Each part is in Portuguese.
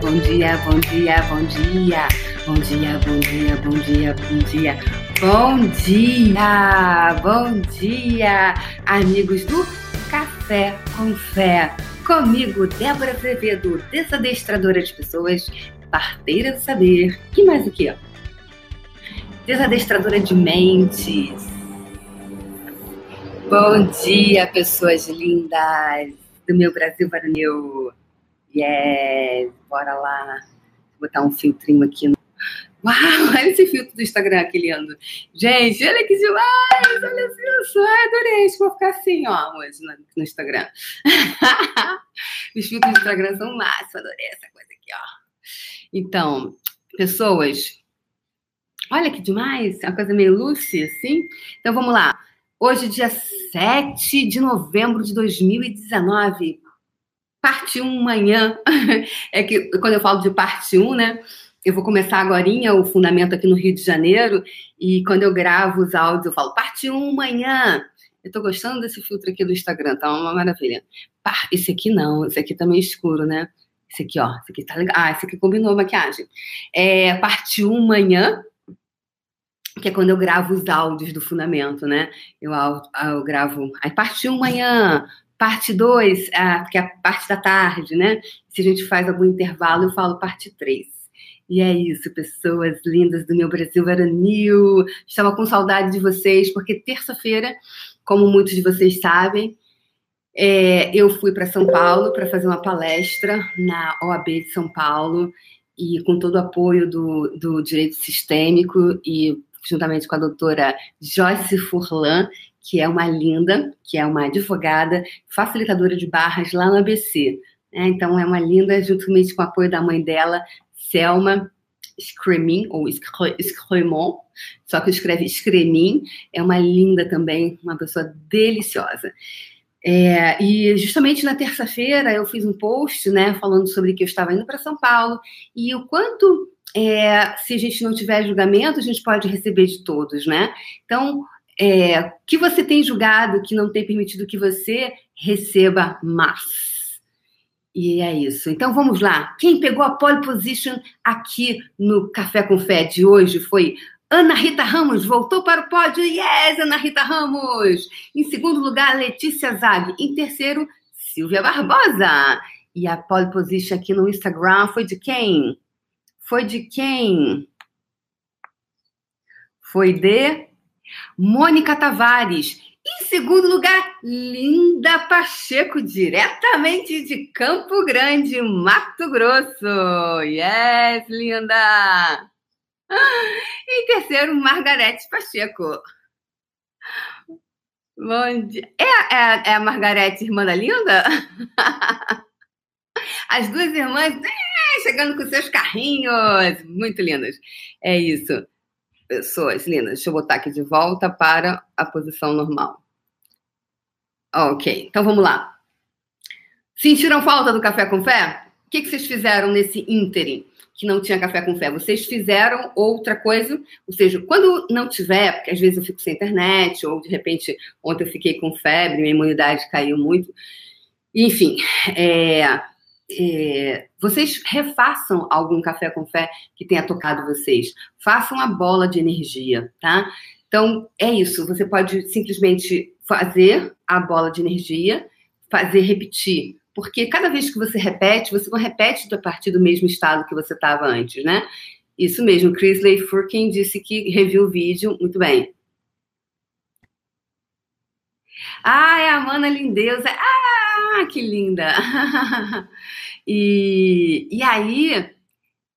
bom dia, bom dia, bom dia. Bom dia, bom dia, bom dia, bom dia. Bom dia, bom dia, amigos do Café com Fé. Comigo, Débora Azevedo, desadestradora de pessoas, parteira do saber. Que mais o que? Desadestradora de mentes. Bom dia, pessoas lindas do meu Brasil varonil. Yes, bora lá. Vou botar um filtrinho aqui. No... Uau, olha esse filtro do Instagram aqui lindo. Gente, olha que demais! Olha isso, Ai, adorei. Vou ficar assim, ó, hoje no, Instagram. Os filtros do Instagram são massa, adorei essa coisa aqui, ó. Então, pessoas, olha que demais, é uma coisa meio Lucy, assim. Então, vamos lá. Hoje, dia 7 de novembro de 2019, parte 1 manhã. É que quando eu falo de parte 1, né? Eu vou começar agora o fundamento aqui no Rio de Janeiro, e quando eu gravo os áudios, eu falo parte 1 manhã. Eu tô gostando desse filtro aqui do Instagram, tá uma maravilha. Esse aqui não, esse aqui tá meio escuro, né? Esse aqui, ó, esse aqui tá legal. Ah, esse aqui combinou a maquiagem. É parte 1 manhã, que é quando eu gravo os áudios do fundamento, né? Eu, eu gravo. Aí parte 1 manhã, Parte 2, que é a parte da tarde, né? Se a gente faz algum intervalo, eu falo parte 3. E é isso, pessoas lindas do meu Brasil varonil. Estava com saudade de vocês, porque terça-feira, como muitos de vocês sabem, é, eu fui para São Paulo para fazer uma palestra na OAB de São Paulo e com todo o apoio do, do direito sistêmico e juntamente com a doutora Joyce Furlan, que é uma linda, que é uma advogada, facilitadora de barras lá no ABC. Né? Então, é uma linda, juntamente com o apoio da mãe dela, Selma Scremin, ou Scremon, só que escreve Scremin, é uma linda também, uma pessoa deliciosa. É, e justamente na terça-feira eu fiz um post, né, falando sobre que eu estava indo para São Paulo e o quanto, é, se a gente não tiver julgamento, a gente pode receber de todos, né? Então, é, que você tem julgado que não tem permitido que você receba mais. E é isso. Então vamos lá. Quem pegou a pole position aqui no Café com Fé de hoje foi Ana Rita Ramos, voltou para o pódio. Yes, Ana Rita Ramos. Em segundo lugar, Letícia Zag. Em terceiro, Silvia Barbosa. E a pole position aqui no Instagram foi de quem? Foi de quem? Foi de Mônica Tavares. Em segundo lugar, Linda Pacheco, diretamente de Campo Grande, Mato Grosso. Yes, linda! Em terceiro, Margarete Pacheco. Bom dia. É, é, é a Margarete, irmã da Linda? As duas irmãs é, chegando com seus carrinhos. Muito lindas. É isso pessoas lindas. Deixa eu botar aqui de volta para a posição normal. Ok, então vamos lá. Sentiram falta do café com fé? O que, que vocês fizeram nesse ínterim que não tinha café com fé? Vocês fizeram outra coisa? Ou seja, quando não tiver, porque às vezes eu fico sem internet, ou de repente ontem eu fiquei com febre, minha imunidade caiu muito. Enfim, é, é, vocês refaçam algum café com fé que tenha tocado vocês. Façam a bola de energia, tá? Então, é isso. Você pode simplesmente fazer a bola de energia, fazer repetir. Porque cada vez que você repete, você não repete a partir do mesmo estado que você estava antes, né? Isso mesmo, Chrisley Furkin disse que reviu o vídeo. Muito bem. Ah, é a Mana Lindeusa. Ah, que linda! e, e aí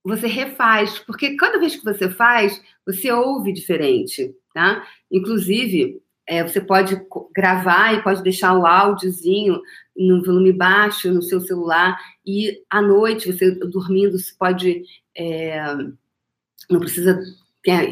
você refaz, porque cada vez que você faz, você ouve diferente, tá? Inclusive, é, você pode gravar e pode deixar o áudiozinho no volume baixo no seu celular e à noite, você dormindo, você pode. É, não precisa.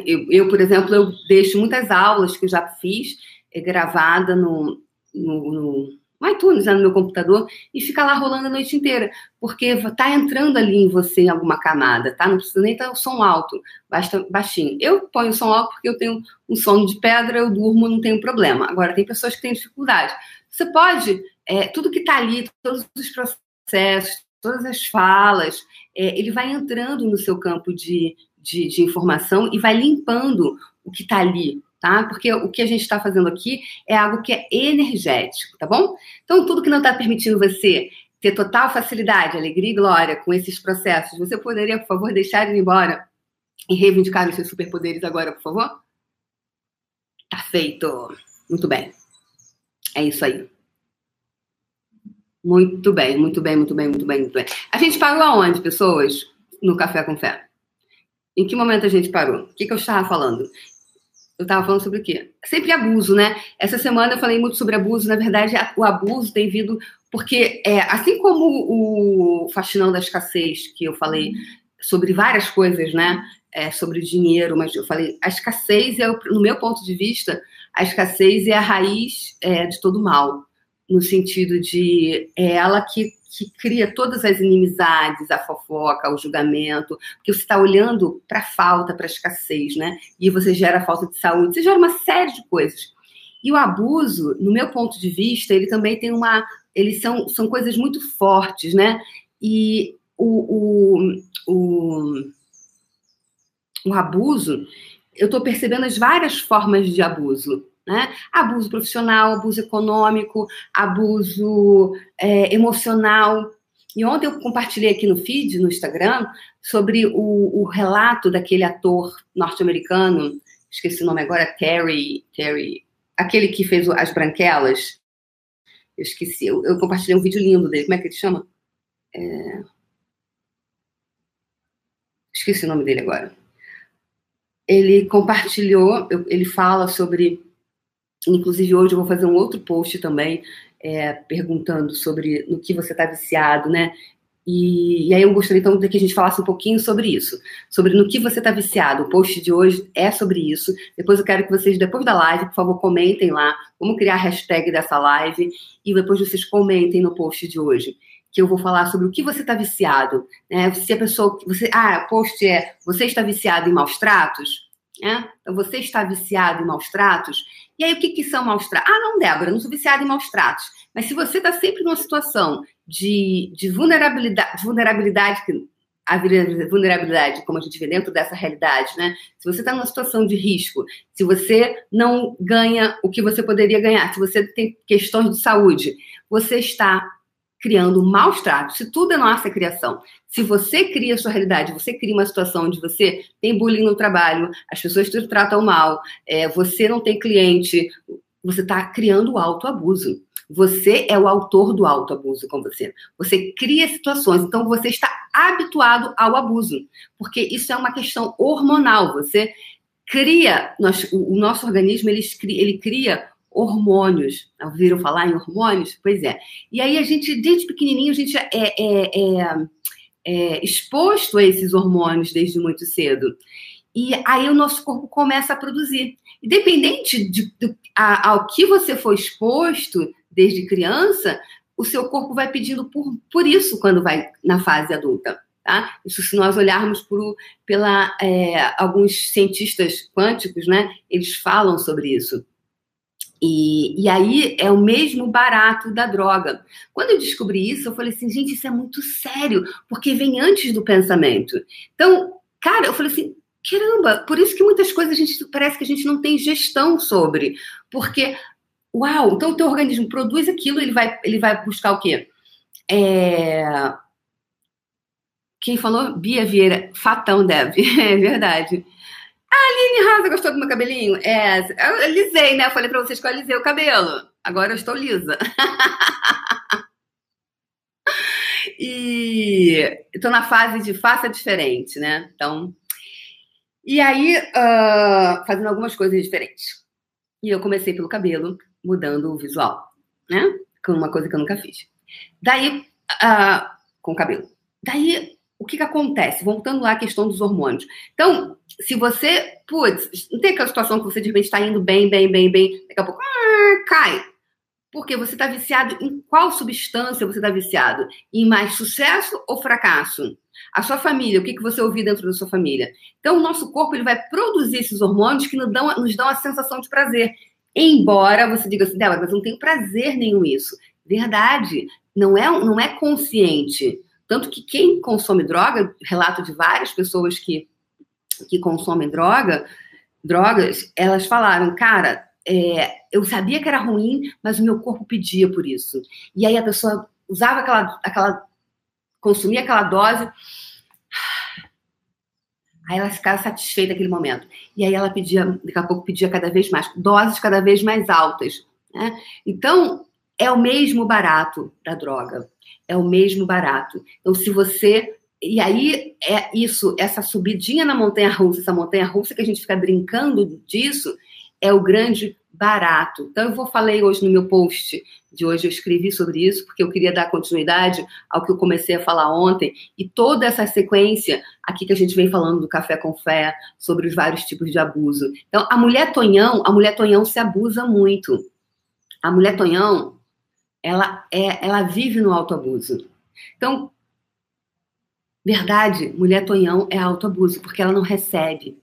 Eu, eu, por exemplo, eu deixo muitas aulas que eu já fiz é, gravada no, no, no iTunes, né, no meu computador, e fica lá rolando a noite inteira, porque tá entrando ali em você em alguma camada, tá? Não precisa nem estar o som alto, basta baixinho. Eu ponho o som alto porque eu tenho um sono de pedra, eu durmo, não tenho problema. Agora, tem pessoas que têm dificuldade. Você pode, é, tudo que tá ali, todos os processos, todas as falas, é, ele vai entrando no seu campo de, de, de informação e vai limpando o que está ali, tá? Porque o que a gente está fazendo aqui é algo que é energético, tá bom? Então, tudo que não está permitindo você ter total facilidade, alegria e glória com esses processos, você poderia, por favor, deixar ele embora e reivindicar os seus superpoderes agora, por favor? Tá feito. Muito bem. É isso aí. Muito bem, muito bem, muito bem, muito bem, muito bem. A gente parou aonde, pessoas? No Café com Fé. Em que momento a gente parou? O que, que eu estava falando? Eu estava falando sobre o quê? Sempre abuso, né? Essa semana eu falei muito sobre abuso. Na verdade, o abuso tem vindo porque, é, assim como o Faxinão da Escassez, que eu falei sobre várias coisas, né? É, sobre dinheiro, mas eu falei, a escassez é, no meu ponto de vista, a escassez é a raiz é, de todo mal no sentido de é ela que, que cria todas as inimizades, a fofoca, o julgamento, porque você está olhando para a falta, para a escassez, né? E você gera falta de saúde, você gera uma série de coisas. E o abuso, no meu ponto de vista, ele também tem uma. Eles são, são coisas muito fortes, né? E o, o, o, o abuso, eu estou percebendo as várias formas de abuso. Né? Abuso profissional, abuso econômico, abuso é, emocional. E ontem eu compartilhei aqui no feed, no Instagram, sobre o, o relato daquele ator norte-americano, esqueci o nome agora, Terry, Terry, aquele que fez As Branquelas. Eu esqueci, eu, eu compartilhei um vídeo lindo dele. Como é que ele chama? É... Esqueci o nome dele agora. Ele compartilhou, ele fala sobre Inclusive, hoje eu vou fazer um outro post também, é, perguntando sobre no que você está viciado, né? E, e, aí eu gostaria então de que a gente falasse um pouquinho sobre isso, sobre no que você está viciado. O post de hoje é sobre isso. Depois eu quero que vocês, depois da live, por favor, comentem lá. Vamos criar a hashtag dessa live e depois vocês comentem no post de hoje. Que eu vou falar sobre o que você está viciado. Né? Se a pessoa. Você, ah, post é você está viciado em maus tratos? Né? Então, você está viciado em maus tratos? E aí, o que, que são maus tratos? Ah, não, Débora, não sou viciada em maus tratos. Mas se você está sempre numa situação de, de vulnerabilidade, vulnerabilidade, a vulnerabilidade, como a gente vê dentro dessa realidade, né? Se você está numa situação de risco, se você não ganha o que você poderia ganhar, se você tem questões de saúde, você está criando maus tratos. Se tudo é nossa criação, se você cria a sua realidade, você cria uma situação onde você tem bullying no trabalho, as pessoas te tratam mal, é, você não tem cliente, você está criando autoabuso. Você é o autor do autoabuso com você. Você cria situações, então você está habituado ao abuso, porque isso é uma questão hormonal. Você cria, nós, o, o nosso organismo ele, ele cria hormônios. Ouviram falar em hormônios? Pois é. E aí a gente, desde pequenininho, a gente é, é, é, é exposto a esses hormônios desde muito cedo. E aí o nosso corpo começa a produzir. Independente de, de, a, ao que você foi exposto desde criança, o seu corpo vai pedindo por, por isso quando vai na fase adulta. Tá? Isso se nós olharmos por, pela é, alguns cientistas quânticos, né? Eles falam sobre isso. E, e aí é o mesmo barato da droga. Quando eu descobri isso, eu falei assim, gente, isso é muito sério, porque vem antes do pensamento. Então, cara, eu falei assim, caramba, por isso que muitas coisas a gente parece que a gente não tem gestão sobre, porque uau, então o teu organismo produz aquilo, ele vai, ele vai buscar o quê? É... Quem falou? Bia Vieira, fatão deve, é verdade. Aline Rosa gostou do meu cabelinho? É, eu alisei, né? Eu falei pra vocês que eu alisei o cabelo. Agora eu estou lisa. e estou na fase de faça diferente, né? Então. E aí, uh, fazendo algumas coisas diferentes. E eu comecei pelo cabelo, mudando o visual, né? Com uma coisa que eu nunca fiz. Daí, uh, com o cabelo. Daí, o que, que acontece? Voltando lá à questão dos hormônios. Então, se você, putz, não tem aquela situação que você de repente está indo bem, bem, bem, bem, daqui a pouco ah, cai. Porque você está viciado em qual substância você está viciado? Em mais sucesso ou fracasso? A sua família, o que, que você ouviu dentro da sua família? Então, o nosso corpo ele vai produzir esses hormônios que nos dão, nos dão a sensação de prazer. Embora você diga assim, Débora, mas eu não tenho prazer nenhum isso. Verdade, não é, não é consciente Tanto que quem consome droga, relato de várias pessoas que, que consomem droga, drogas, elas falaram, cara, é, eu sabia que era ruim, mas o meu corpo pedia por isso. E aí a pessoa usava aquela, aquela consumia aquela dose, aí ela ficava satisfeita naquele momento. E aí ela pedia, daqui a pouco pedia cada vez mais, doses cada vez mais altas. Né? Então, é o mesmo barato da droga. É o mesmo barato. Então, se você. E aí, é isso, essa subidinha na montanha russa, essa montanha russa que a gente fica brincando disso, é o grande barato. Então, eu vou falei hoje no meu post de hoje, eu escrevi sobre isso, porque eu queria dar continuidade ao que eu comecei a falar ontem, e toda essa sequência aqui que a gente vem falando do café com fé, sobre os vários tipos de abuso. Então, a mulher Tonhão, a mulher Tonhão se abusa muito. A mulher Tonhão, ela, é, ela vive no autoabuso. Então, verdade, mulher Tonhão é autoabuso, porque ela não recebe,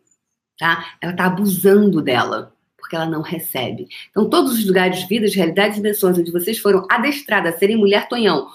tá? Ela tá abusando dela porque ela não recebe. Então, todos os lugares, vidas, realidades e dimensões onde vocês foram adestradas a serem mulher tonhão,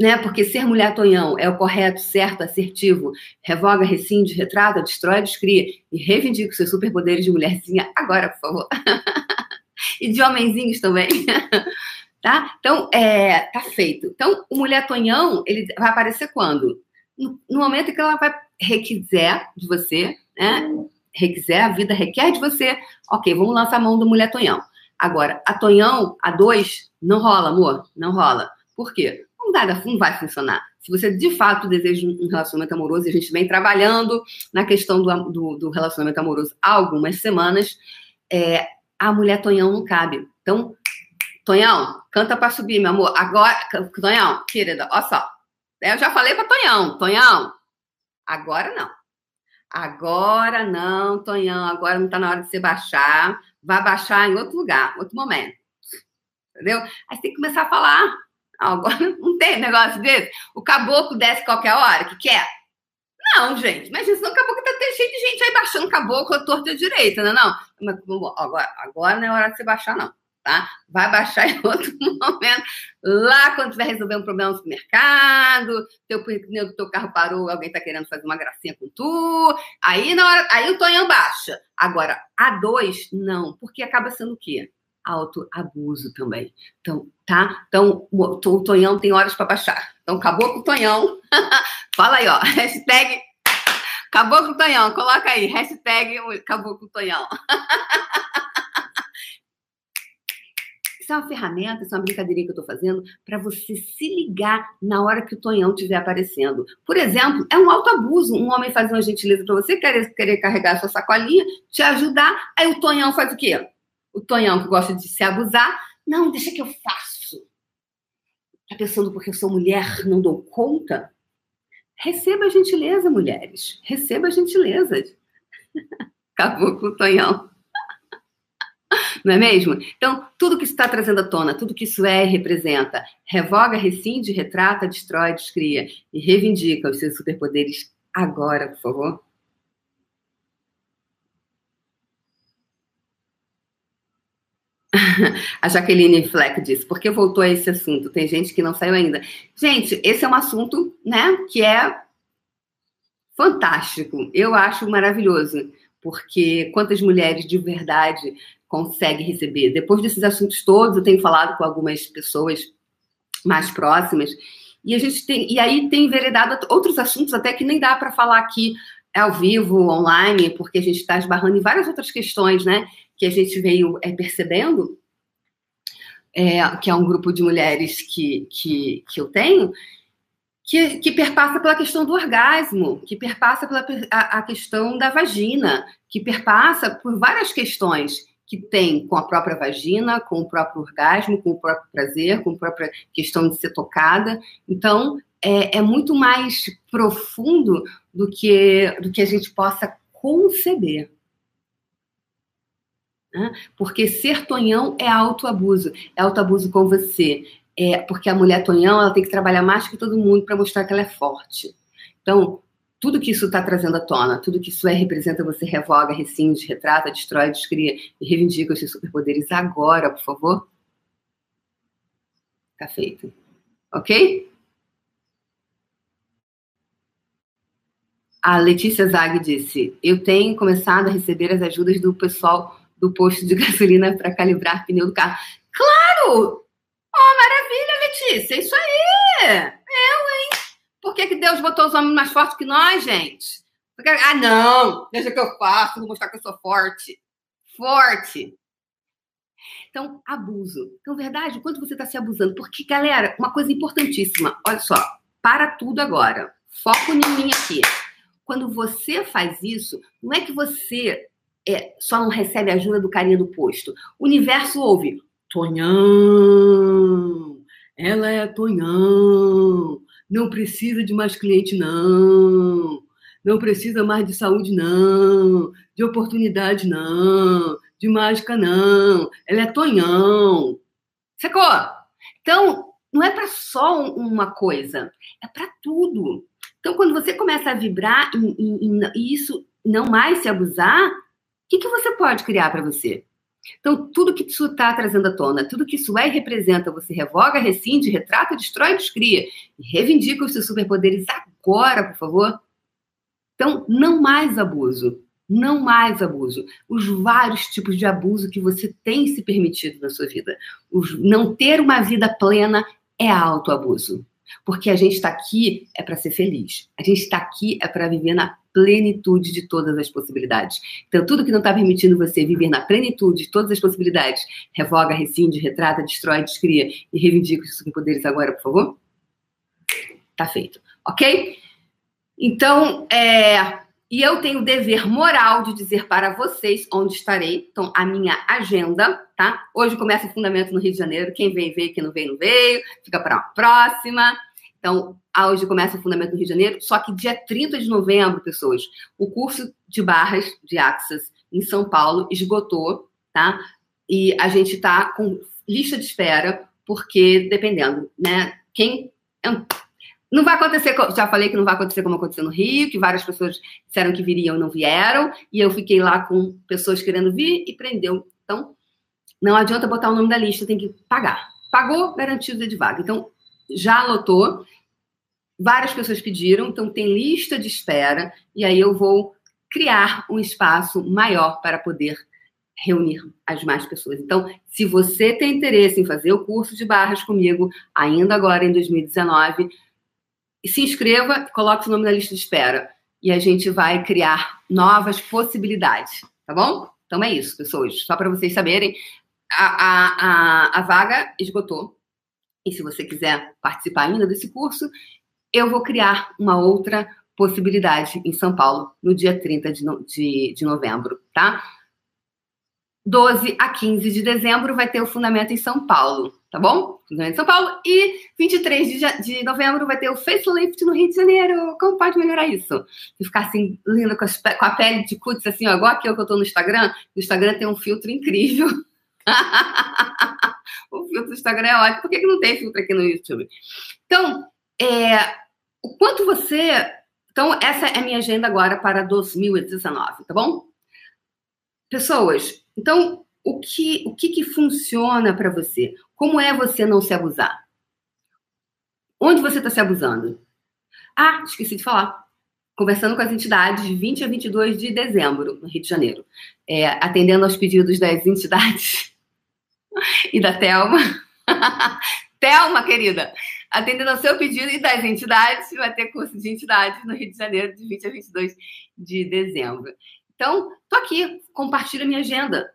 né? Porque ser mulher tonhão é o correto, certo, assertivo, revoga, rescinde, retrata, destrói, descria e reivindica os seus superpoderes de mulherzinha agora, por favor. e de homenzinhos também. tá? Então, é, tá feito. Então, o mulher tonhão, ele vai aparecer quando? No, no momento que ela vai requiser de você, né? requiser, a vida requer de você, ok, vamos lançar a mão do mulher Tonhão. Agora, a Tonhão, a dois, não rola, amor, não rola. Por quê? Não, dá, não vai funcionar. Se você de fato deseja um relacionamento amoroso, e a gente vem trabalhando na questão do, do, do relacionamento amoroso há algumas semanas, é, a mulher Tonhão não cabe. Então, Tonhão, canta para subir, meu amor. Agora, Tonhão, querida, olha só. Eu já falei para Tonhão, Tonhão, agora não. Agora não, Tonhão, agora não está na hora de você baixar. Vai baixar em outro lugar, outro momento. Entendeu? Aí você tem que começar a falar. Agora não tem negócio desse. O caboclo desce qualquer hora que quer. Não, gente, mas isso não, o caboclo tá cheio de gente aí baixando caboclo a torta direita, não é não? Mas, agora, agora não é hora de você baixar, não tá? Vai baixar em outro momento. Lá quando tiver resolver um problema no supermercado, teu teu carro parou, alguém tá querendo fazer uma gracinha com tu. Aí na hora, aí o Tonhão baixa. Agora, a dois, não, porque acaba sendo o quê? Autoabuso também. Então, tá? Então, o Tonhão tem horas para baixar. Então, acabou com o Tonhão. Fala aí, ó. Hashtag acabou com o Tonhão. Coloca aí. Hashtag acabou com o Tonhão. Isso é uma ferramenta, isso é uma brincadeirinha que eu estou fazendo para você se ligar na hora que o Tonhão estiver aparecendo. Por exemplo, é um autoabuso. Um homem fazer uma gentileza para você, querer, querer carregar a sua sacolinha, te ajudar. Aí o Tonhão faz o quê? O Tonhão que gosta de se abusar. Não, deixa que eu faço. Tá pensando porque eu sou mulher, não dou conta? Receba a gentileza, mulheres. Receba a gentileza. Acabou com o Tonhão. Não é mesmo? Então, tudo que isso está trazendo à tona, tudo que isso é e representa, revoga, rescinde, retrata, destrói, descria e reivindica os seus superpoderes agora, por favor. A Jaqueline Fleck disse, por que voltou a esse assunto? Tem gente que não saiu ainda. Gente, esse é um assunto, né, que é fantástico. Eu acho maravilhoso, porque quantas mulheres de verdade consegue receber. Depois desses assuntos todos, eu tenho falado com algumas pessoas mais próximas e a gente tem e aí tem enveredado outros assuntos até que nem dá para falar aqui ao vivo, online, porque a gente está esbarrando em várias outras questões, né? Que a gente veio é, percebendo, é, que é um grupo de mulheres que, que, que eu tenho, que, que, perpassa pela questão do orgasmo, que perpassa pela a, a, questão da vagina, que perpassa por várias questões que tem com a própria vagina, com o próprio orgasmo, com o próprio prazer, com a própria questão de ser tocada. Então, é, é muito mais profundo do que, do que a gente possa conceber. Né? Porque ser tonhão é autoabuso, é autoabuso com você. É, porque a mulher tonhão ela tem que trabalhar mais que todo mundo para mostrar que ela é forte. Então, tudo que isso está trazendo à tona, tudo que isso é, representa, você revoga, rescinde, retrata, destrói, descria e reivindica os seus superpoderes agora, por favor. Tá feito. Ok? A Letícia Zag disse: Eu tenho começado a receber as ajudas do pessoal do posto de gasolina para calibrar pneu do carro. Claro! Oh, maravilha, Letícia! Isso aí! Por que, que Deus botou os homens mais fortes que nós, gente? Porque, ah, não! Deixa que eu faço, vou mostrar que eu sou forte. Forte! Então, abuso. Então, verdade, quanto você está se abusando? Porque, galera, uma coisa importantíssima. Olha só, para tudo agora. Foco em mim aqui. Quando você faz isso, não é que você é, só não recebe ajuda do carinha do posto. O universo ouve, Tonhão, ela é Tonhão, não precisa de mais cliente, não. Não precisa mais de saúde, não. De oportunidade, não. De mágica, não. Ela é Tonhão. Sacou? Então, não é para só uma coisa, é para tudo. Então, quando você começa a vibrar e, isso não mais se abusar, o que, que você pode criar para você? Então, tudo que isso está trazendo à tona, tudo que isso é e representa, você revoga, rescinde, retrata, destrói, descria. E reivindica os seus superpoderes agora, por favor. Então, não mais abuso. Não mais abuso. Os vários tipos de abuso que você tem se permitido na sua vida. Os, não ter uma vida plena é autoabuso. Porque a gente está aqui é para ser feliz. A gente está aqui é para viver na plenitude de todas as possibilidades. Então, tudo que não está permitindo você viver na plenitude de todas as possibilidades, revoga, rescinde, retrata, destrói, descria e reivindica os superpoderes agora, por favor. Tá feito. Ok? Então, é, e eu tenho o dever moral de dizer para vocês onde estarei. Então, a minha agenda, tá? Hoje começa o Fundamento no Rio de Janeiro. Quem veio, veio. Quem não veio, não veio. Fica para a próxima. Então, hoje começa o Fundamento no Rio de Janeiro. Só que dia 30 de novembro, pessoas, o curso de barras de Axis em São Paulo esgotou, tá? E a gente está com lista de espera, porque dependendo, né? Quem não vai acontecer, já falei que não vai acontecer como aconteceu no Rio, que várias pessoas disseram que viriam e não vieram, e eu fiquei lá com pessoas querendo vir e prendeu. Então, não adianta botar o nome da lista, tem que pagar. Pagou, garantido de vaga. Então, já lotou, várias pessoas pediram, então tem lista de espera, e aí eu vou criar um espaço maior para poder reunir as mais pessoas. Então, se você tem interesse em fazer o curso de barras comigo, ainda agora em 2019, se inscreva, coloque o nome na lista de espera e a gente vai criar novas possibilidades, tá bom? Então é isso, pessoas. Só para vocês saberem, a, a, a, a, vaga esgotou. E se você quiser participar ainda desse curso, eu vou criar uma outra possibilidade em São Paulo no dia 30 de, no, de, de novembro, tá? 12 a 15 de dezembro vai ter o Fundamento em São Paulo tá bom? Em São Paulo. E 23 de, de novembro vai ter o facelift no Rio de Janeiro. Como pode melhorar isso? E ficar assim, linda com, com, a pele de cutis, assim, ó, igual aqui que eu tô no Instagram. No Instagram tem um filtro incrível. o filtro do Instagram é ótimo. Por que, que não tem filtro aqui no YouTube? Então, é, o quanto você. Então, essa é a minha agenda agora para 2019, tá bom? Pessoas, então, o que, o que, que funciona para você? Como é você não se abusar? Onde você está se abusando? Ah, esqueci de falar. Conversando com as entidades de 20 a 22 de dezembro, no Rio de Janeiro. É, atendendo aos pedidos das entidades e da Telma. Telma, querida, atendendo ao seu pedido e das entidades, vai ter curso de entidades no Rio de Janeiro, de 20 a 22 de dezembro. Então, tô aqui, compartilha minha agenda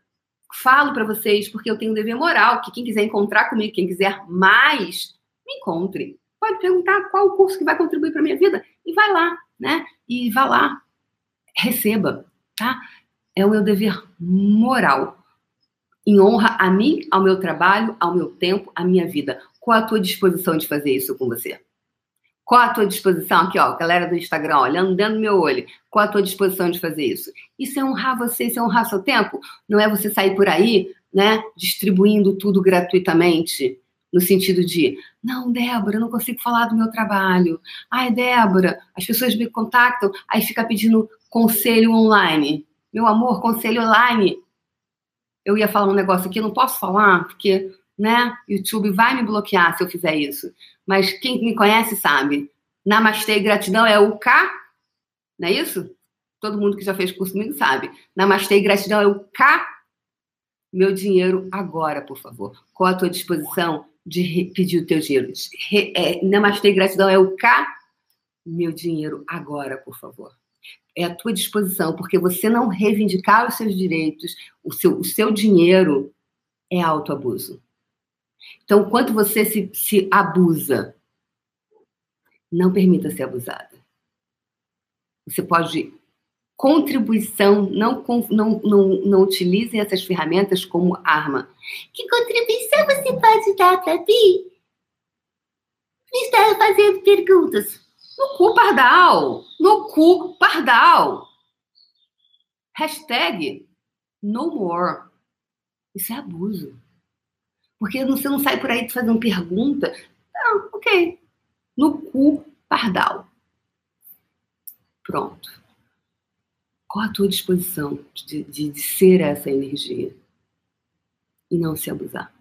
falo para vocês porque eu tenho um dever moral, que quem quiser encontrar comigo, quem quiser mais, me encontre. Pode perguntar qual o curso que vai contribuir para minha vida e vai lá, né? E vá lá, receba, tá? É o meu dever moral. Em honra a mim, ao meu trabalho, ao meu tempo, à minha vida. Qual a tua disposição de fazer isso com você? Qual a tua disposição? Aqui, ó, galera do Instagram, olhando dentro do meu olho. Qual a tua disposição de fazer isso? Isso é honrar você, isso é honrar seu tempo. Não é você sair por aí, né, distribuindo tudo gratuitamente. No sentido de, não, Débora, eu não consigo falar do meu trabalho. Ai, Débora, as pessoas me contactam, aí fica pedindo conselho online. Meu amor, conselho online. Eu ia falar um negócio aqui, não posso falar, porque, né, YouTube vai me bloquear se eu fizer isso mas quem me conhece sabe. Namastê, gratidão é o K Não é isso? Todo mundo que já fez curso comigo sabe. Namastê e gratidão é o K. Meu dinheiro agora, por favor. Qual a tua disposição de pedir o teu dinheiro? Re, é, namastê e gratidão é o K. Meu dinheiro agora, por favor. É a tua disposição, porque você não reivindicar os seus direitos, o seu, o seu dinheiro é autoabuso. Então, quanto você se, se abusa, não permita ser abusada. Você pode contribuição, não, não, não, não utilize essas ferramentas como arma. Que contribuição você pode dar para mim? Está fazendo perguntas. No cu pardal. No cu pardal. Hashtag no more. Isso é abuso. Porque você não sai por aí fazendo pergunta. Não, ok. No cu pardal. Pronto. Qual a tua disposição de, de, de ser essa energia? E não se abusar.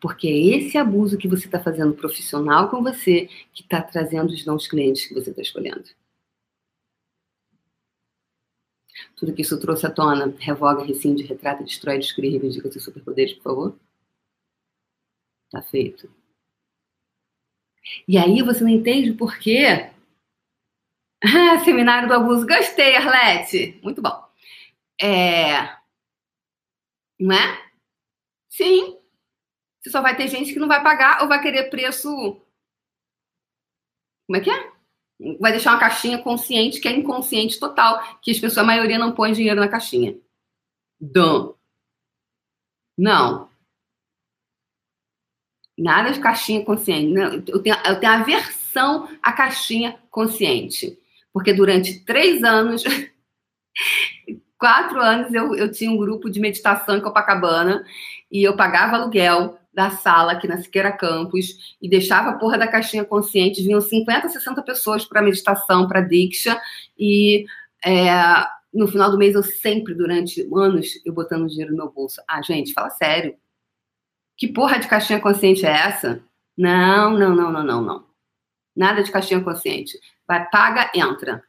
Porque é esse abuso que você está fazendo profissional com você que está trazendo os não clientes que você está escolhendo. Tudo que isso trouxe à tona, revoga, rescinde, retrata, destrói, descreve, reivindica seus superpoderes, por favor. Tá feito. E aí você não entende por quê ah, seminário do abuso. Gostei, Arlete. Muito bom. É... Não é? Sim. Você só vai ter gente que não vai pagar ou vai querer preço. Como é que é? Vai deixar uma caixinha consciente que é inconsciente total, que as pessoas, a maioria não põe dinheiro na caixinha. Dão. Não. Nada de caixinha consciente. Não, eu, tenho, eu tenho aversão à caixinha consciente. Porque durante três anos, quatro anos, eu, eu tinha um grupo de meditação em Copacabana e eu pagava aluguel da sala aqui na Siqueira Campus e deixava a porra da caixinha consciente. Vinham 50, 60 pessoas para meditação, para Diksha e é, no final do mês eu sempre, durante anos, eu botando dinheiro no meu bolso. Ah, gente, fala sério. Que porra de caixinha consciente é essa? Não, não, não, não, não, não. Nada de caixinha consciente. Vai, paga, entra.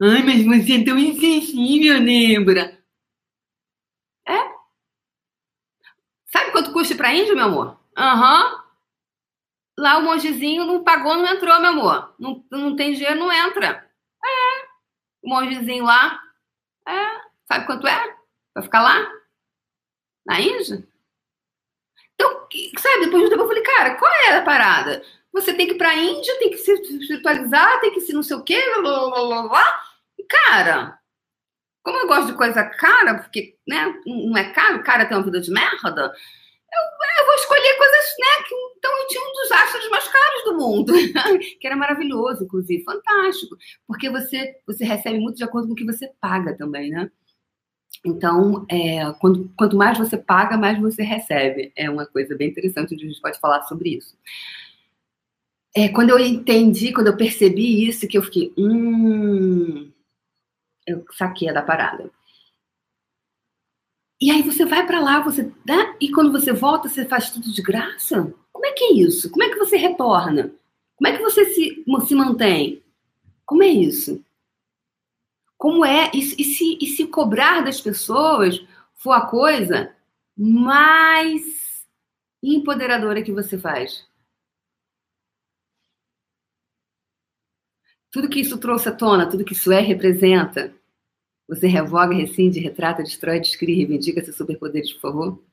Ai, mas você é tão insensível, Nébora. É? Sabe quanto custa para índio, meu amor? Aham. Uhum. Lá o mongezinho não pagou, não entrou, meu amor. Não, não tem dinheiro, não entra. É. O mongezinho lá. É. Sabe quanto é? Pra ficar lá? Na Índia? Então, sabe, depois de um tempo eu falei, cara, qual é a parada? Você tem que ir para a Índia, tem que se espiritualizar, tem que se não sei o quê, blá, blá, blá, blá. E, cara, como eu gosto de coisa cara, porque né, não é caro, cara tem uma vida de merda, eu, eu vou escolher coisas, né? Que, então eu tinha um dos astros mais caros do mundo, que era maravilhoso, inclusive, fantástico, porque você, você recebe muito de acordo com o que você paga também, né? Então, é, quando, quanto mais você paga, mais você recebe. É uma coisa bem interessante, a gente pode falar sobre isso é, quando eu entendi, quando eu percebi isso, que eu fiquei, hum, eu saquei da parada. E aí você vai para lá, você né? e quando você volta, você faz tudo de graça? Como é que é isso? Como é que você retorna? Como é que você se, se mantém? Como é isso? Como é? E, e, se, e se cobrar das pessoas for a coisa mais empoderadora que você faz? Tudo que isso trouxe à tona, tudo que isso é, representa. Você revoga, rescinde, retrata, destrói, descreve, reivindica seus superpoderes, por favor?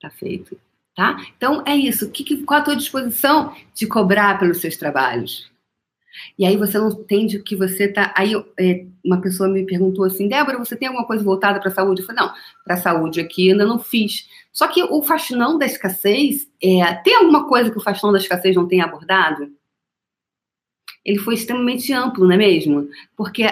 Tá feito. Tá? Então é isso. Que, qual a tua disposição de cobrar pelos seus trabalhos? E aí você não entende o que você tá. Aí é, uma pessoa me perguntou assim, Débora, você tem alguma coisa voltada para a saúde? Eu falei, não, para a saúde aqui ainda não fiz. Só que o faxinão da escassez, é, tem alguma coisa que o faxinão da escassez não tenha abordado? ele foi extremamente amplo, não é mesmo? Porque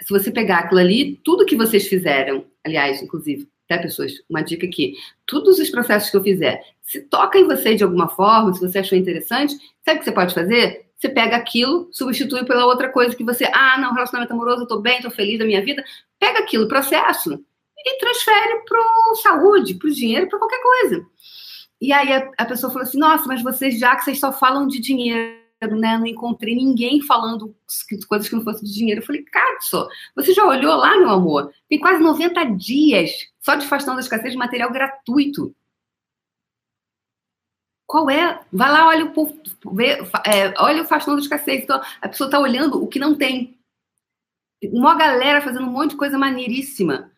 se você pegar aquilo ali, tudo que vocês fizeram, aliás, inclusive, até pessoas, uma dica aqui, todos os processos que eu fizer, se toca em você de alguma forma, se você achou interessante, sabe o que você pode fazer? Você pega aquilo, substitui pela outra coisa que você, ah, não, relacionamento amoroso, eu tô bem, tô feliz da minha vida. Pega aquilo, processo, e transfere pro saúde, pro dinheiro, para qualquer coisa. E aí a, a pessoa falou assim: nossa, mas vocês já que vocês só falam de dinheiro né? Não encontrei ninguém falando coisas que não fossem de dinheiro. Eu falei, Katso, você já olhou lá, meu amor? Tem quase 90 dias só de Fastão da Escassez de material gratuito. Qual é? Vai lá, olha o, vê, é, olha o Fastão da Escassez. Então, a pessoa está olhando o que não tem. Uma galera fazendo um monte de coisa maneiríssima.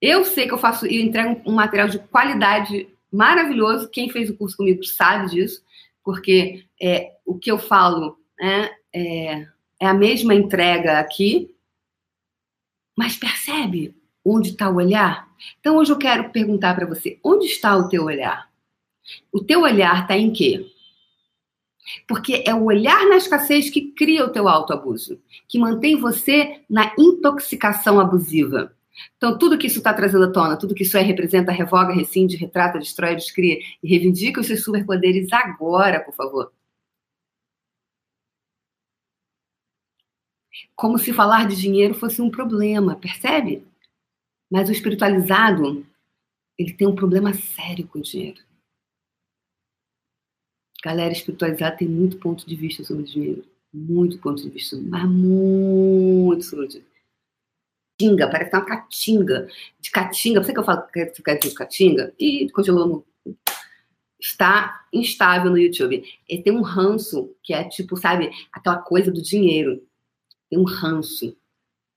Eu sei que eu faço, eu entrego um material de qualidade maravilhoso. Quem fez o curso comigo sabe disso, porque é, o que eu falo né, é, é a mesma entrega aqui, mas percebe onde está o olhar? Então hoje eu quero perguntar para você: onde está o teu olhar? O teu olhar está em quê? Porque é o olhar na escassez que cria o teu autoabuso, que mantém você na intoxicação abusiva. Então, tudo que isso está trazendo à tona, tudo que isso é, representa, revoga, rescinde, retrata, destrói, descria e reivindica os seus superpoderes agora, por favor. Como se falar de dinheiro fosse um problema, percebe? Mas o espiritualizado, ele tem um problema sério com o dinheiro. Galera espiritualizada tem muito ponto de vista sobre dinheiro. Muito ponto de vista, mas muito sobre dinheiro parece uma caatinga. De caatinga, você que eu falo que quer dizer caatinga? E no. Está instável no YouTube. Ele tem um ranço, que é tipo, sabe, aquela coisa do dinheiro. Tem um ranço,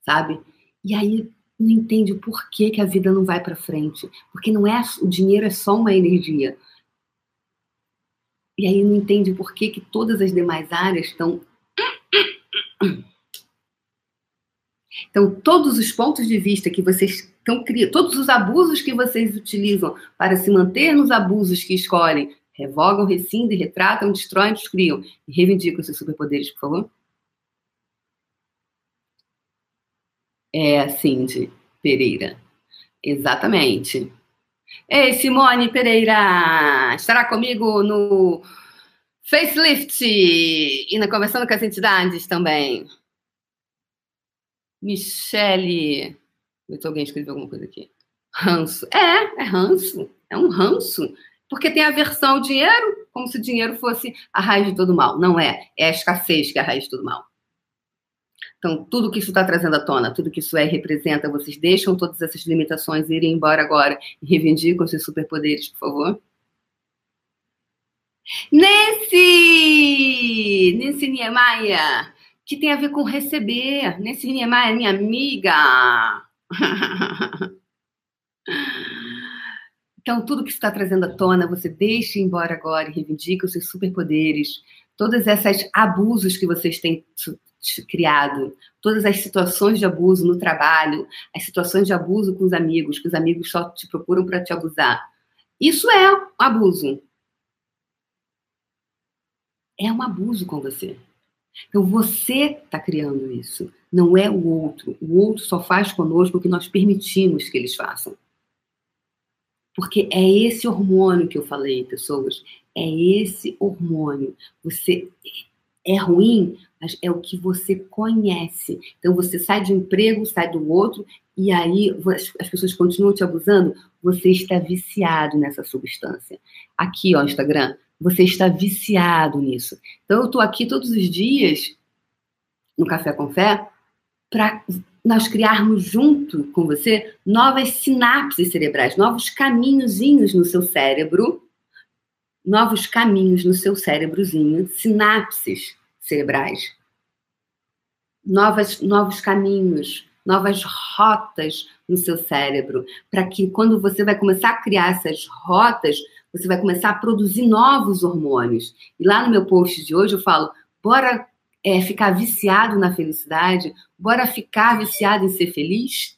sabe? E aí não entende o porquê que a vida não vai para frente. Porque não é o dinheiro é só uma energia. E aí não entende por que, que todas as demais áreas estão então, todos os pontos de vista que vocês estão criando, todos os abusos que vocês utilizam para se manter nos abusos que escolhem, revogam, rescindem, retratam, destroem, descriam e reivindicam seus superpoderes, por favor? É, Cindy Pereira. Exatamente. Ei, Simone Pereira, estará comigo no Facelift e na Conversando com as Entidades também. Michele. Alguém escreveu alguma coisa aqui. Ranço. É, é ranço. É um ranço. Porque tem a versão dinheiro, como se o dinheiro fosse a raiz de todo mal. Não é. É a escassez que é a raiz de todo mal. Então, tudo que isso está trazendo à tona, tudo que isso é representa, vocês deixam todas essas limitações irem embora agora e reivindicam seus superpoderes, por favor? Nancy! Nancy Niemeyer! que tem a ver com receber. Nesse Niemeyer minha amiga. Então, tudo que está trazendo à tona, você deixa embora agora e reivindica os seus superpoderes, todos esses abusos que vocês têm criado, todas as situações de abuso no trabalho, as situações de abuso com os amigos, que os amigos só te procuram para te abusar. Isso é um abuso. É um abuso com você. Então você está criando isso, não é o outro. O outro só faz conosco o que nós permitimos que eles façam. Porque é esse hormônio que eu falei, pessoas. É esse hormônio. Você é ruim, mas é o que você conhece. Então você sai de um emprego, sai do outro, e aí as pessoas continuam te abusando. Você está viciado nessa substância. Aqui, ó, Instagram, você está viciado nisso. Então, eu estou aqui todos os dias, no Café com Fé, para nós criarmos junto com você novas sinapses cerebrais, novos caminhozinhos no seu cérebro, novos caminhos no seu cérebrozinho, sinapses cerebrais, novas, novos caminhos, novas rotas no seu cérebro, para que quando você vai começar a criar essas rotas, você vai começar a produzir novos hormônios. E lá no meu post de hoje eu falo: bora é, ficar viciado na felicidade? Bora ficar viciado em ser feliz?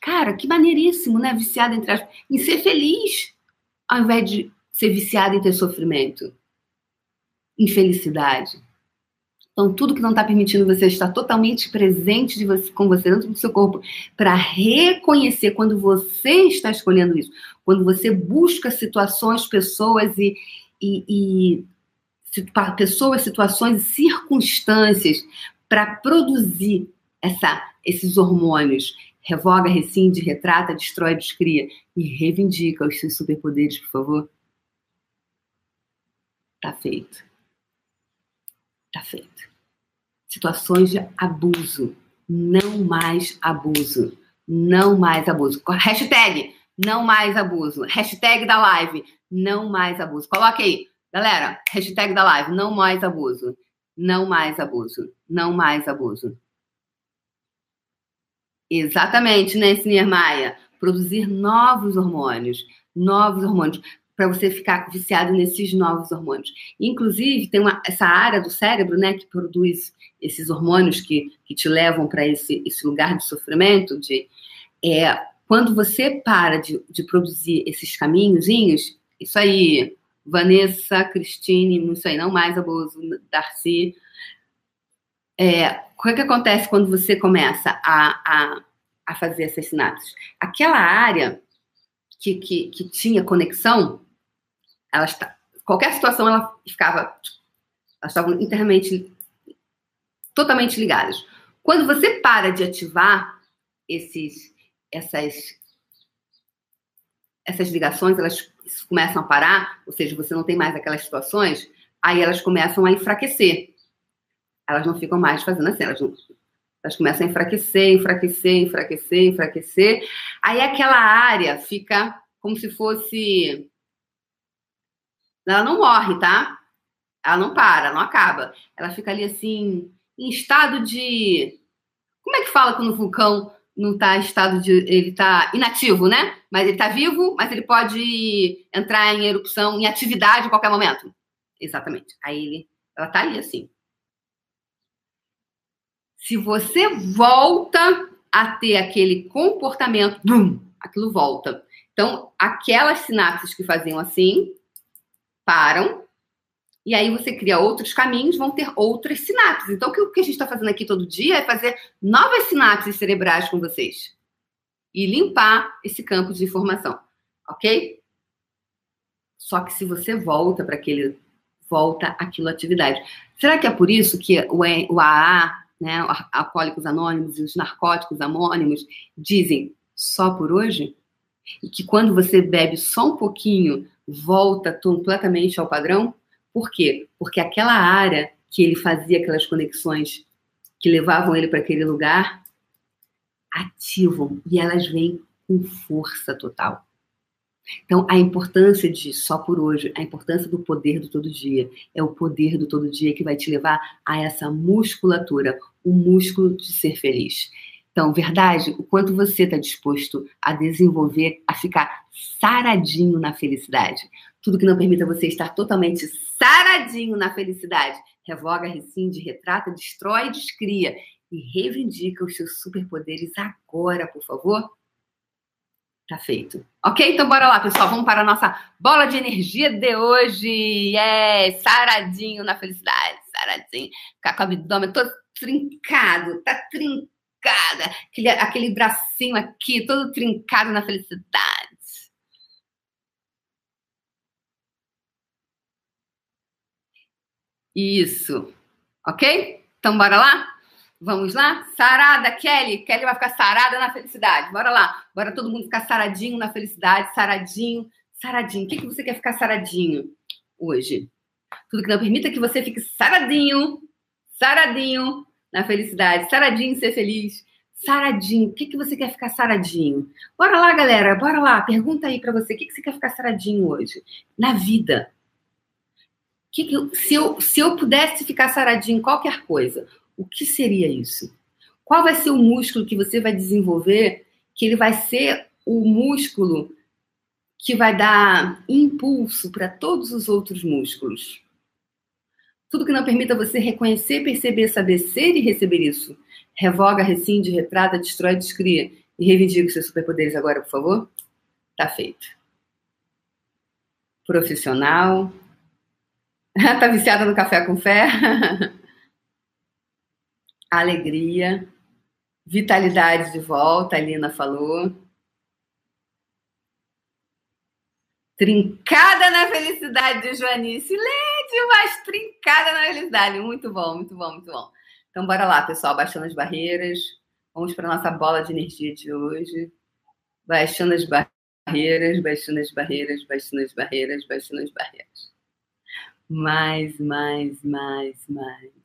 Cara, que maneiríssimo, né? Viciado em ser feliz, ao invés de ser viciado em ter sofrimento, infelicidade. Então, tudo que não está permitindo você estar totalmente presente você, com você dentro do seu corpo, para reconhecer quando você está escolhendo isso, quando você busca situações, pessoas e, e, e pessoas, situações e circunstâncias para produzir essa, esses hormônios. Revoga, rescinde, retrata, destrói, descria e reivindica os seus superpoderes, por favor. Tá feito. Tá feito. Situações de abuso. Não mais abuso. Não mais abuso. Hashtag não mais abuso. Hashtag da live, não mais abuso. Coloque aí, galera, hashtag da live, não mais abuso. Não mais abuso. Não mais abuso. Exatamente, né, Maia? Produzir novos hormônios. Novos hormônios. Para você ficar viciado nesses novos hormônios. Inclusive, tem uma, essa área do cérebro, né, que produz esses hormônios que, que te levam para esse, esse lugar de sofrimento, de é, quando você para de, de produzir esses caminhozinhos, isso aí, Vanessa, Cristine, isso aí, não mais abuso, Darcy. É, o que, é que acontece quando você começa a, a, a fazer essas sinapses? Aquela área que, que, que tinha conexão, ela está, qualquer situação ela ficava, elas estavam internamente, totalmente ligadas. Quando você para de ativar esses essas essas ligações elas começam a parar, ou seja, você não tem mais aquelas situações, aí elas começam a enfraquecer. Elas não ficam mais fazendo assim, elas, não, elas começam a enfraquecer, enfraquecer, enfraquecer, enfraquecer. Aí aquela área fica como se fosse. Ela não morre, tá? Ela não para, não acaba. Ela fica ali assim, em estado de. Como é que fala quando o vulcão não está em estado de. Ele está inativo, né? Mas ele está vivo, mas ele pode entrar em erupção, em atividade a qualquer momento. Exatamente. Aí ele, ela está ali assim. Se você volta a ter aquele comportamento, bum, aquilo volta. Então, aquelas sinapses que faziam assim param e aí você cria outros caminhos, vão ter outras sinapses. Então, o que a gente está fazendo aqui todo dia é fazer novas sinapses cerebrais com vocês. E limpar esse campo de informação. Ok? Só que se você volta para aquele. Volta aquilo atividade. Será que é por isso que o, AA, né, Alcoólicos Anônimos e os narcóticos anônimos dizem só por hoje? E que quando você bebe só um pouquinho, volta completamente ao padrão? Por quê? Porque aquela área que ele fazia aquelas conexões que levavam ele para aquele lugar ativam e elas vêm com força total. Então, a importância de só por hoje, a importância do poder do todo dia, é o poder do todo dia que vai te levar a essa musculatura, o músculo de ser feliz. Então, verdade, o quanto você está disposto a desenvolver, a ficar saradinho na felicidade. Tudo que não permita você estar totalmente saradinho na felicidade. Revoga, rescinde, retrata, destrói, descria e reivindica os seus superpoderes agora, por favor. Tá feito. Ok? Então bora lá, pessoal. Vamos para a nossa bola de energia de hoje. É saradinho na felicidade. Saradinho. Ficar com o abdômen todo trincado. Tá trincada. Aquele, aquele bracinho aqui, todo trincado na felicidade. Isso. Ok? Então, bora lá? Vamos lá? Sarada, Kelly. Kelly vai ficar sarada na felicidade. Bora lá. Bora todo mundo ficar saradinho na felicidade. Saradinho, saradinho. O que, que você quer ficar saradinho hoje? Tudo que não permita que você fique saradinho, saradinho na felicidade. Saradinho ser feliz. Saradinho. O que, que você quer ficar saradinho? Bora lá, galera. Bora lá. Pergunta aí para você. O que, que você quer ficar saradinho hoje? Na vida que que eu, se, eu, se eu pudesse ficar saradinho em qualquer coisa, o que seria isso? Qual vai ser o músculo que você vai desenvolver que ele vai ser o músculo que vai dar impulso para todos os outros músculos? Tudo que não permita você reconhecer, perceber, saber ser e receber isso. Revoga, rescinde, retrata, destrói, descria. E reivindica os seus superpoderes agora, por favor. Tá feito. Profissional, tá viciada no café com fé? Alegria. Vitalidade de volta, a Lina falou. Trincada na felicidade de Joanice. Lede, mas trincada na felicidade. Muito bom, muito bom, muito bom. Então, bora lá, pessoal. Baixando as barreiras. Vamos para nossa bola de energia de hoje. Baixando as barreiras, baixando as barreiras, baixando as barreiras, baixando as barreiras mais, mais, mais, mais.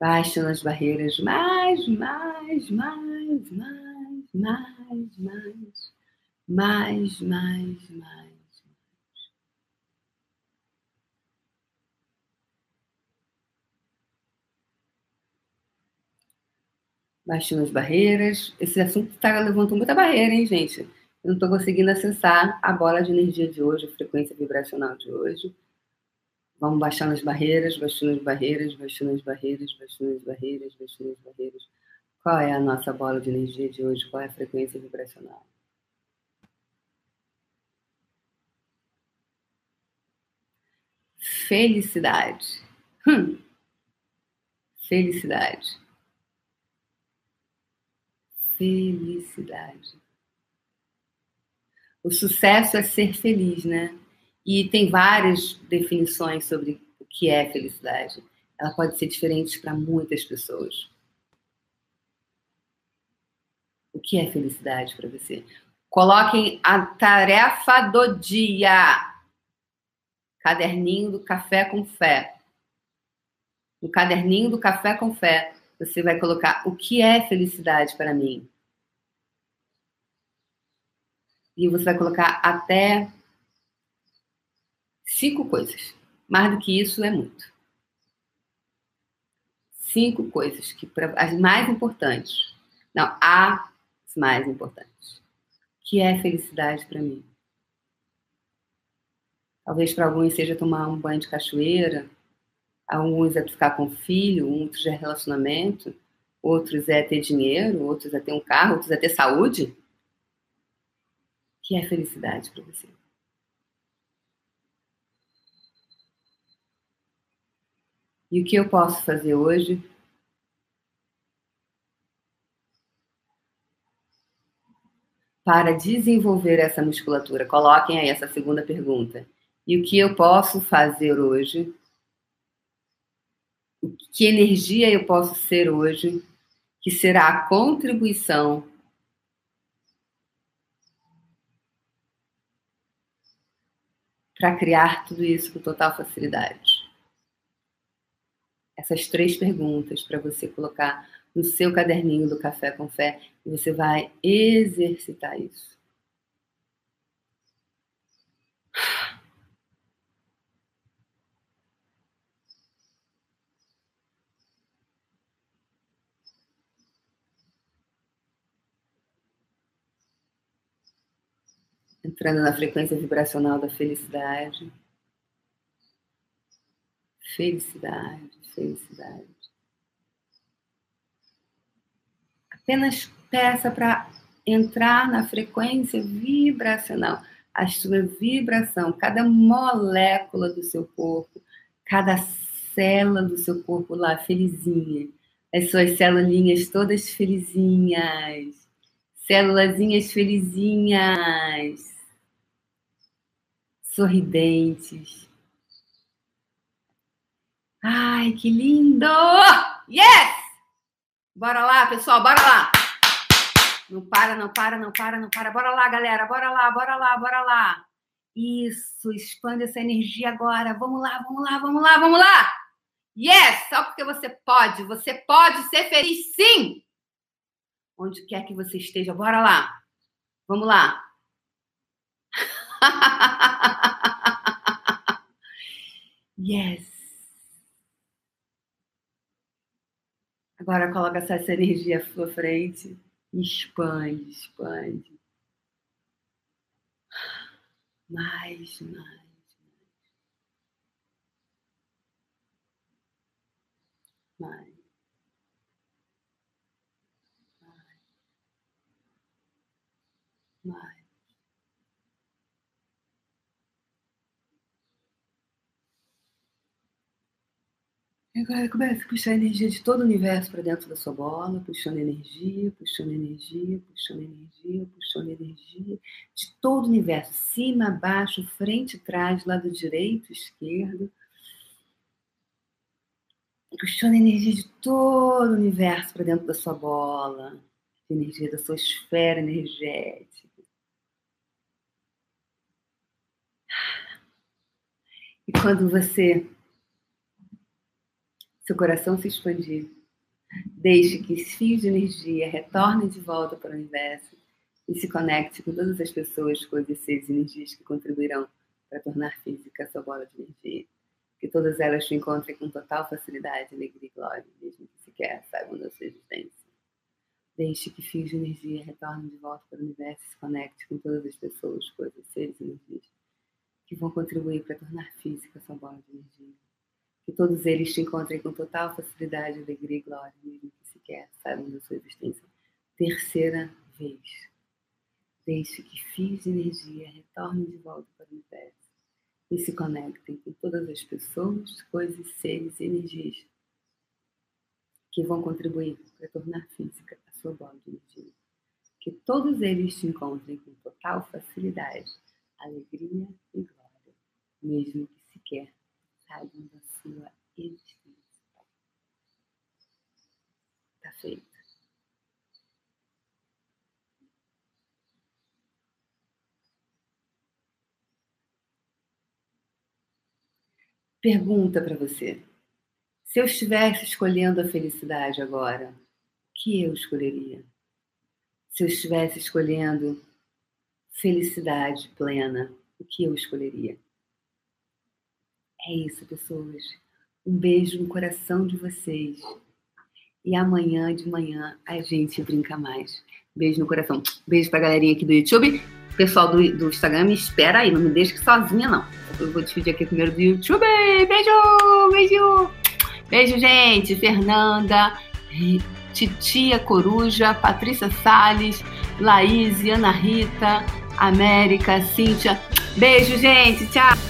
Baixando as barreiras mais, mais, mais, mais, mais, mais, mais, mais, mais. baixando as barreiras. Esse assunto está levantando muita barreira, hein, gente? Eu não estou conseguindo acessar a bola de energia de hoje, a frequência vibracional de hoje. Vamos baixando as barreiras, baixando as barreiras, baixando as barreiras, baixando as barreiras, baixando as barreiras. Qual é a nossa bola de energia de hoje? Qual é a frequência vibracional? Felicidade. Hum. Felicidade felicidade. O sucesso é ser feliz, né? E tem várias definições sobre o que é felicidade. Ela pode ser diferente para muitas pessoas. O que é felicidade para você? Coloquem a tarefa do dia. Caderninho do café com fé. No caderninho do café com fé, você vai colocar o que é felicidade para mim. E você vai colocar até cinco coisas. Mais do que isso é muito. Cinco coisas que as mais importantes. Não, as mais importantes. Que é felicidade para mim. Talvez para alguns seja tomar um banho de cachoeira, Alguns é ficar com filho, outros é relacionamento, outros é ter dinheiro, outros é ter um carro, outros é ter saúde. Que é felicidade para você? E o que eu posso fazer hoje para desenvolver essa musculatura? Coloquem aí essa segunda pergunta. E o que eu posso fazer hoje que energia eu posso ser hoje, que será a contribuição para criar tudo isso com total facilidade. Essas três perguntas para você colocar no seu caderninho do Café com Fé e você vai exercitar isso. entrando na frequência vibracional da felicidade. Felicidade, felicidade. Apenas peça para entrar na frequência vibracional, a sua vibração, cada molécula do seu corpo, cada célula do seu corpo lá felizinha, as suas células todas felizinhas, célulazinhas felizinhas sorridentes. Ai, que lindo! Yes! Bora lá, pessoal, bora lá! Não para, não para, não para, não para. Bora lá, galera, bora lá, bora lá, bora lá. Isso, expande essa energia agora. Vamos lá, vamos lá, vamos lá, vamos lá! Yes! Só porque você pode, você pode ser feliz sim! Onde quer que você esteja, bora lá! Vamos lá! yes. Agora coloca essa energia à sua frente e expande, expande. Mais, mais. Mais. Mais. Mais. Agora começa a puxar a energia de todo o universo para dentro da sua bola, puxando energia, puxando energia, puxando energia, puxando energia de todo o universo, cima, baixo, frente, trás, lado direito, esquerdo. Puxando energia de todo o universo para dentro da sua bola, energia da sua esfera energética. E quando você seu coração se expandir. Deixe que esse fio de energia retorne de volta para o universo e se conecte com todas as pessoas, coisas, seres e energias que contribuirão para tornar física a sua bola de energia. Que todas elas te encontrem com total facilidade, alegria e glória, mesmo que sequer saibam da sua existência. Deixe que fios de energia retornem de volta para o universo e se conecte com todas as pessoas, coisas, seres e energias que vão contribuir para tornar física a sua bola de energia. Que todos eles te encontrem com total facilidade, alegria e glória, mesmo que sequer saibam da sua existência. Terceira vez. Deixe que fios de energia retornem de volta para o universo e se conectem com todas as pessoas, coisas, seres e energias que vão contribuir para tornar física a sua bola de energia. Que todos eles te encontrem com total facilidade, alegria e glória, mesmo que sequer saibam da sua existência. Está feito. Pergunta para você. Se eu estivesse escolhendo a felicidade agora, o que eu escolheria? Se eu estivesse escolhendo felicidade plena, o que eu escolheria? É isso, pessoas. Um beijo no coração de vocês. E amanhã de manhã a gente brinca mais. Beijo no coração. Beijo pra galerinha aqui do YouTube. Pessoal do, do Instagram, me espera aí, não me deixe sozinha, não. Eu vou despedir aqui primeiro do YouTube. Beijo, beijo. Beijo, gente. Fernanda, Titia Coruja, Patrícia Salles, Laís, Ana Rita, América, Cíntia. Beijo, gente. Tchau.